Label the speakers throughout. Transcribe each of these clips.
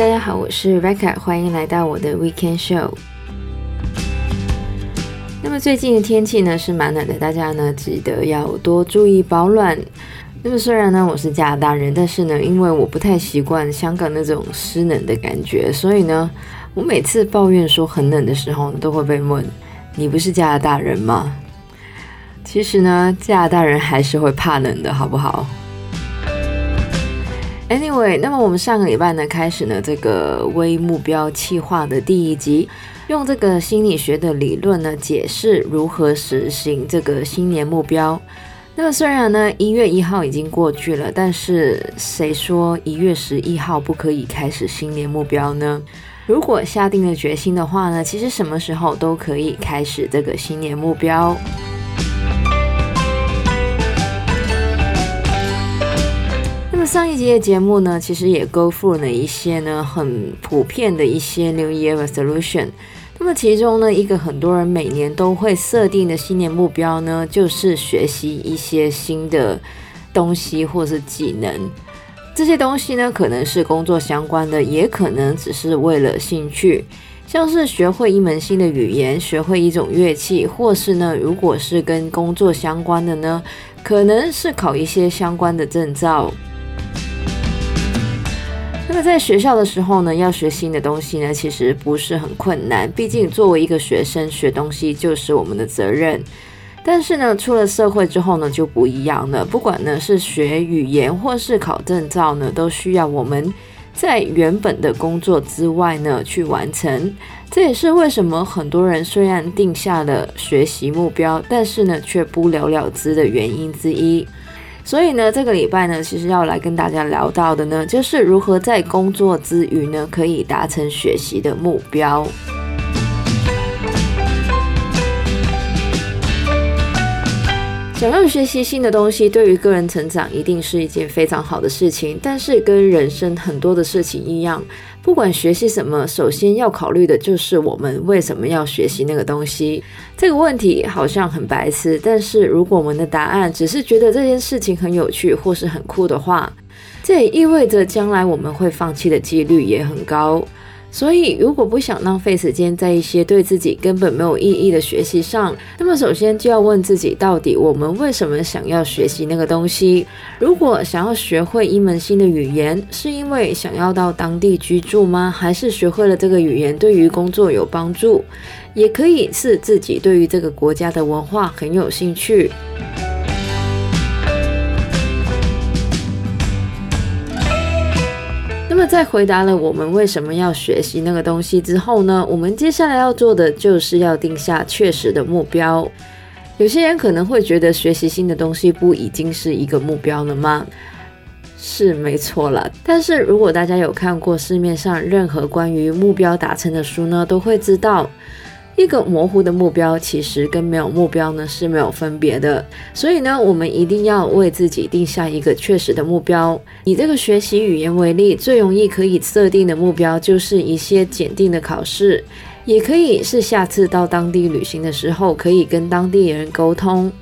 Speaker 1: 大家好，我是 Rebecca，欢迎来到我的 Weekend Show。那么最近的天气呢是蛮冷的，大家呢记得要多注意保暖。那么虽然呢我是加拿大人，但是呢因为我不太习惯香港那种湿冷的感觉，所以呢我每次抱怨说很冷的时候，都会被问：你不是加拿大人吗？其实呢加拿大人还是会怕冷的，好不好？Anyway，那么我们上个礼拜呢开始呢这个微目标计划的第一集，用这个心理学的理论呢解释如何实行这个新年目标。那么虽然呢一月一号已经过去了，但是谁说一月十一号不可以开始新年目标呢？如果下定了决心的话呢，其实什么时候都可以开始这个新年目标。那么上一集的节目呢，其实也 go from 了一些呢很普遍的一些 New Year Resolution。那么其中呢，一个很多人每年都会设定的新年目标呢，就是学习一些新的东西或是技能。这些东西呢，可能是工作相关的，也可能只是为了兴趣，像是学会一门新的语言，学会一种乐器，或是呢，如果是跟工作相关的呢，可能是考一些相关的证照。那在学校的时候呢，要学新的东西呢，其实不是很困难。毕竟作为一个学生，学东西就是我们的责任。但是呢，出了社会之后呢，就不一样了。不管呢是学语言或是考证照呢，都需要我们在原本的工作之外呢去完成。这也是为什么很多人虽然定下了学习目标，但是呢却不了了之的原因之一。所以呢，这个礼拜呢，其实要来跟大家聊到的呢，就是如何在工作之余呢，可以达成学习的目标。想要学习新的东西，对于个人成长一定是一件非常好的事情。但是跟人生很多的事情一样，不管学习什么，首先要考虑的就是我们为什么要学习那个东西。这个问题好像很白痴，但是如果我们的答案只是觉得这件事情很有趣或是很酷的话，这也意味着将来我们会放弃的几率也很高。所以，如果不想浪费时间在一些对自己根本没有意义的学习上，那么首先就要问自己，到底我们为什么想要学习那个东西？如果想要学会一门新的语言，是因为想要到当地居住吗？还是学会了这个语言对于工作有帮助？也可以是自己对于这个国家的文化很有兴趣。么在回答了我们为什么要学习那个东西之后呢，我们接下来要做的就是要定下确实的目标。有些人可能会觉得学习新的东西不已经是一个目标了吗？是没错了。但是如果大家有看过市面上任何关于目标达成的书呢，都会知道。一个模糊的目标，其实跟没有目标呢是没有分别的。所以呢，我们一定要为自己定下一个确实的目标。以这个学习语言为例，最容易可以设定的目标就是一些检定的考试，也可以是下次到当地旅行的时候可以跟当地人沟通。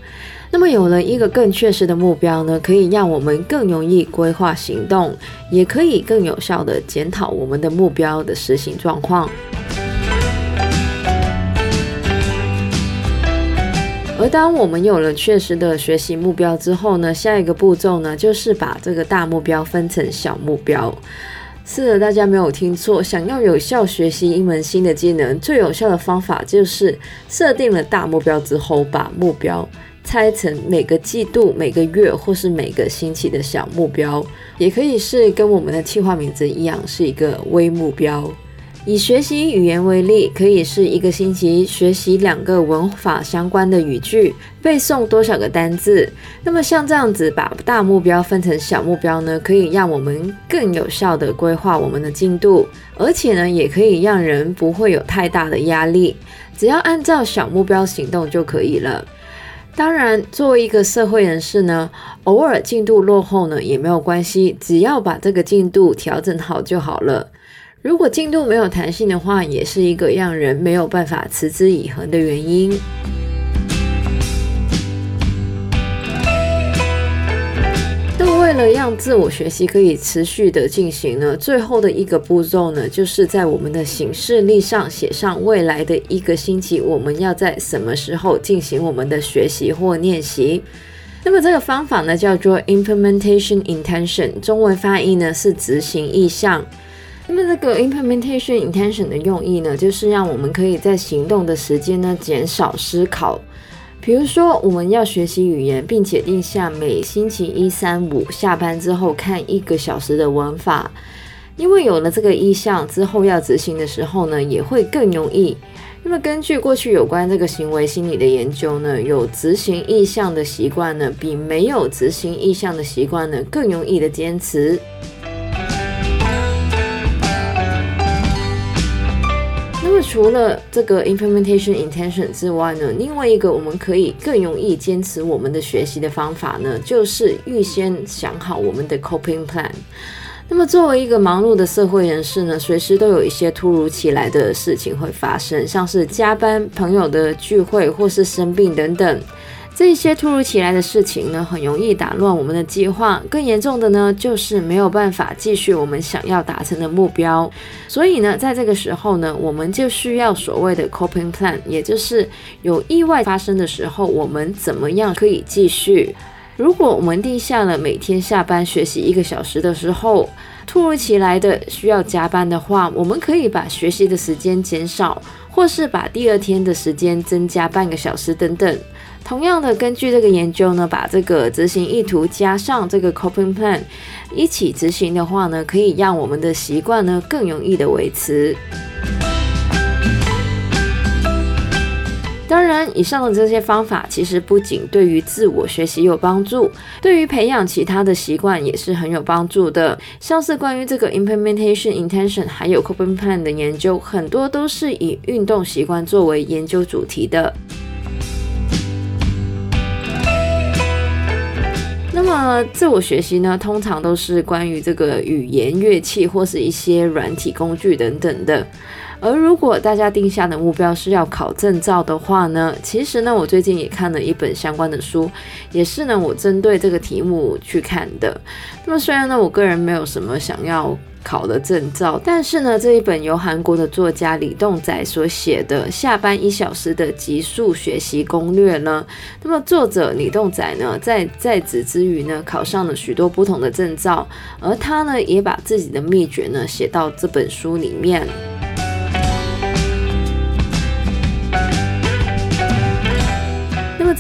Speaker 1: 那么有了一个更确实的目标呢，可以让我们更容易规划行动，也可以更有效地检讨我们的目标的实行状况。当我们有了确实的学习目标之后呢，下一个步骤呢，就是把这个大目标分成小目标。是的，大家没有听错，想要有效学习一门新的技能，最有效的方法就是设定了大目标之后，把目标拆成每个季度、每个月或是每个星期的小目标，也可以是跟我们的计划名字一样，是一个微目标。以学习语言为例，可以是一个星期学习两个文法相关的语句，背诵多少个单字。那么像这样子，把大目标分成小目标呢，可以让我们更有效地规划我们的进度，而且呢，也可以让人不会有太大的压力，只要按照小目标行动就可以了。当然，作为一个社会人士呢，偶尔进度落后呢也没有关系，只要把这个进度调整好就好了。如果进度没有弹性的话，也是一个让人没有办法持之以恒的原因。那，为了让自我学习可以持续的进行呢，最后的一个步骤呢，就是在我们的行事历上写上未来的一个星期，我们要在什么时候进行我们的学习或练习。那么这个方法呢，叫做 Implementation Intention，中文发音呢是执行意向。那么这个 Implementation Intention 的用意呢，就是让我们可以在行动的时间呢减少思考。比如说，我们要学习语言，并且定下每星期一、三、五下班之后看一个小时的文法，因为有了这个意向之后，要执行的时候呢，也会更容易。那么根据过去有关这个行为心理的研究呢，有执行意向的习惯呢，比没有执行意向的习惯呢，更容易的坚持。除了这个 implementation intention 之外呢，另外一个我们可以更容易坚持我们的学习的方法呢，就是预先想好我们的 coping plan。那么作为一个忙碌的社会人士呢，随时都有一些突如其来的事情会发生，像是加班、朋友的聚会或是生病等等。这些突如其来的事情呢，很容易打乱我们的计划。更严重的呢，就是没有办法继续我们想要达成的目标。所以呢，在这个时候呢，我们就需要所谓的 coping plan，也就是有意外发生的时候，我们怎么样可以继续。如果我们定下了每天下班学习一个小时的时候，突如其来的需要加班的话，我们可以把学习的时间减少，或是把第二天的时间增加半个小时等等。同样的，根据这个研究呢，把这个执行意图加上这个 coping plan 一起执行的话呢，可以让我们的习惯呢更容易的维持。当然，以上的这些方法其实不仅对于自我学习有帮助，对于培养其他的习惯也是很有帮助的。像是关于这个 implementation intention 还有 coping plan 的研究，很多都是以运动习惯作为研究主题的。那么自我学习呢，通常都是关于这个语言、乐器或是一些软体工具等等的。而如果大家定下的目标是要考证照的话呢，其实呢，我最近也看了一本相关的书，也是呢，我针对这个题目去看的。那么虽然呢，我个人没有什么想要考的证照，但是呢，这一本由韩国的作家李栋宰所写的《下班一小时的极速学习攻略》呢，那么作者李栋宰呢，在在职之余呢，考上了许多不同的证照，而他呢，也把自己的秘诀呢写到这本书里面。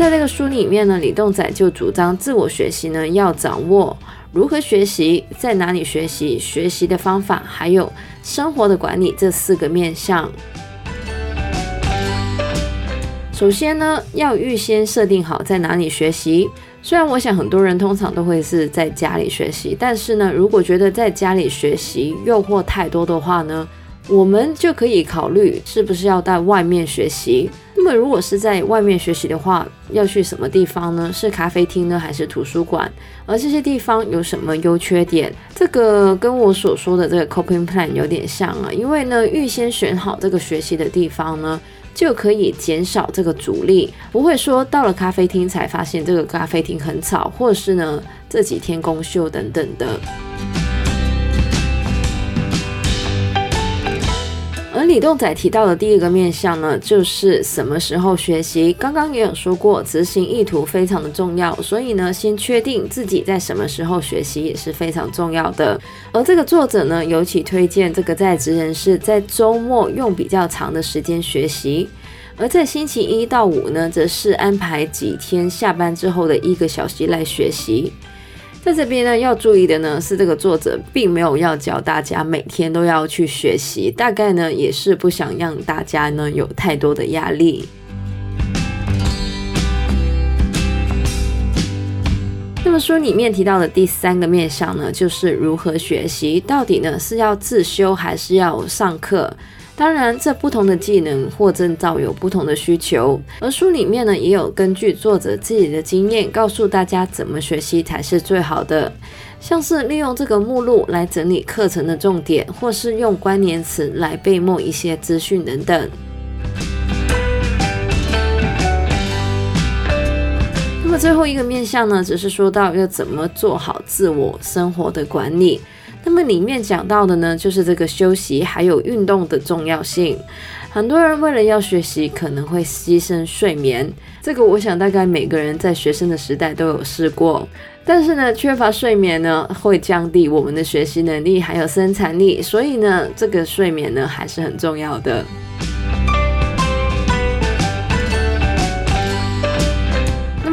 Speaker 1: 在这个书里面呢，李栋宰就主张自我学习呢，要掌握如何学习，在哪里学习，学习的方法，还有生活的管理这四个面向。首先呢，要预先设定好在哪里学习。虽然我想很多人通常都会是在家里学习，但是呢，如果觉得在家里学习诱惑太多的话呢，我们就可以考虑是不是要在外面学习。如果是在外面学习的话，要去什么地方呢？是咖啡厅呢，还是图书馆？而这些地方有什么优缺点？这个跟我所说的这个 coping plan 有点像啊。因为呢，预先选好这个学习的地方呢，就可以减少这个阻力，不会说到了咖啡厅才发现这个咖啡厅很吵，或是呢这几天公休等等的。李栋仔提到的第一个面向呢，就是什么时候学习。刚刚也有说过，执行意图非常的重要，所以呢，先确定自己在什么时候学习也是非常重要的。而这个作者呢，尤其推荐这个在职人士在周末用比较长的时间学习，而在星期一到五呢，则是安排几天下班之后的一个小时来学习。在这边呢，要注意的呢是，这个作者并没有要教大家每天都要去学习，大概呢也是不想让大家呢有太多的压力。那么书里面提到的第三个面向呢，就是如何学习，到底呢是要自修还是要上课？当然，这不同的技能或证照有不同的需求，而书里面呢也有根据作者自己的经验，告诉大家怎么学习才是最好的，像是利用这个目录来整理课程的重点，或是用关联词来背默一些资讯等等。那么最后一个面向呢，只是说到要怎么做好自我生活的管理。那么里面讲到的呢，就是这个休息还有运动的重要性。很多人为了要学习，可能会牺牲睡眠。这个我想大概每个人在学生的时代都有试过。但是呢，缺乏睡眠呢，会降低我们的学习能力还有生产力。所以呢，这个睡眠呢，还是很重要的。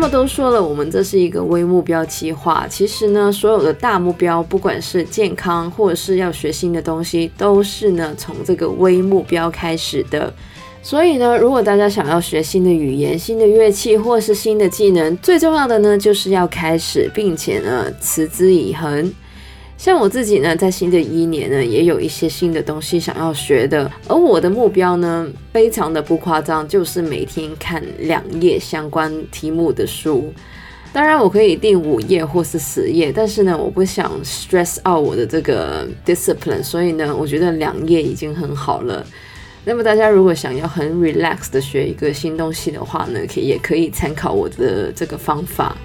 Speaker 1: 都说了，我们这是一个微目标计划。其实呢，所有的大目标，不管是健康或者是要学新的东西，都是呢从这个微目标开始的。所以呢，如果大家想要学新的语言、新的乐器或是新的技能，最重要的呢就是要开始，并且呢持之以恒。像我自己呢，在新的一年呢，也有一些新的东西想要学的。而我的目标呢，非常的不夸张，就是每天看两页相关题目的书。当然，我可以定五页或是十页，但是呢，我不想 stress out 我的这个 discipline，所以呢，我觉得两页已经很好了。那么大家如果想要很 relax 的学一个新东西的话呢，可以也可以参考我的这个方法。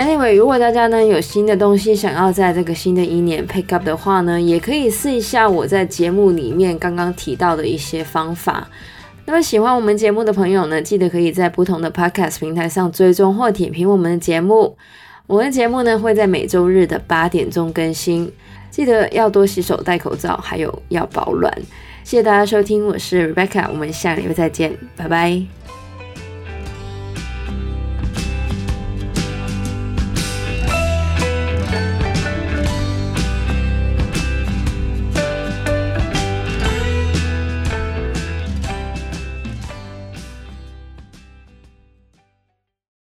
Speaker 1: Anyway，如果大家呢有新的东西想要在这个新的一年 pick up 的话呢，也可以试一下我在节目里面刚刚提到的一些方法。那么喜欢我们节目的朋友呢，记得可以在不同的 podcast 平台上追踪或点评我们的节目。我们的节目呢会在每周日的八点钟更新，记得要多洗手、戴口罩，还有要保暖。谢谢大家收听，我是 Rebecca，我们下礼拜再见，拜拜。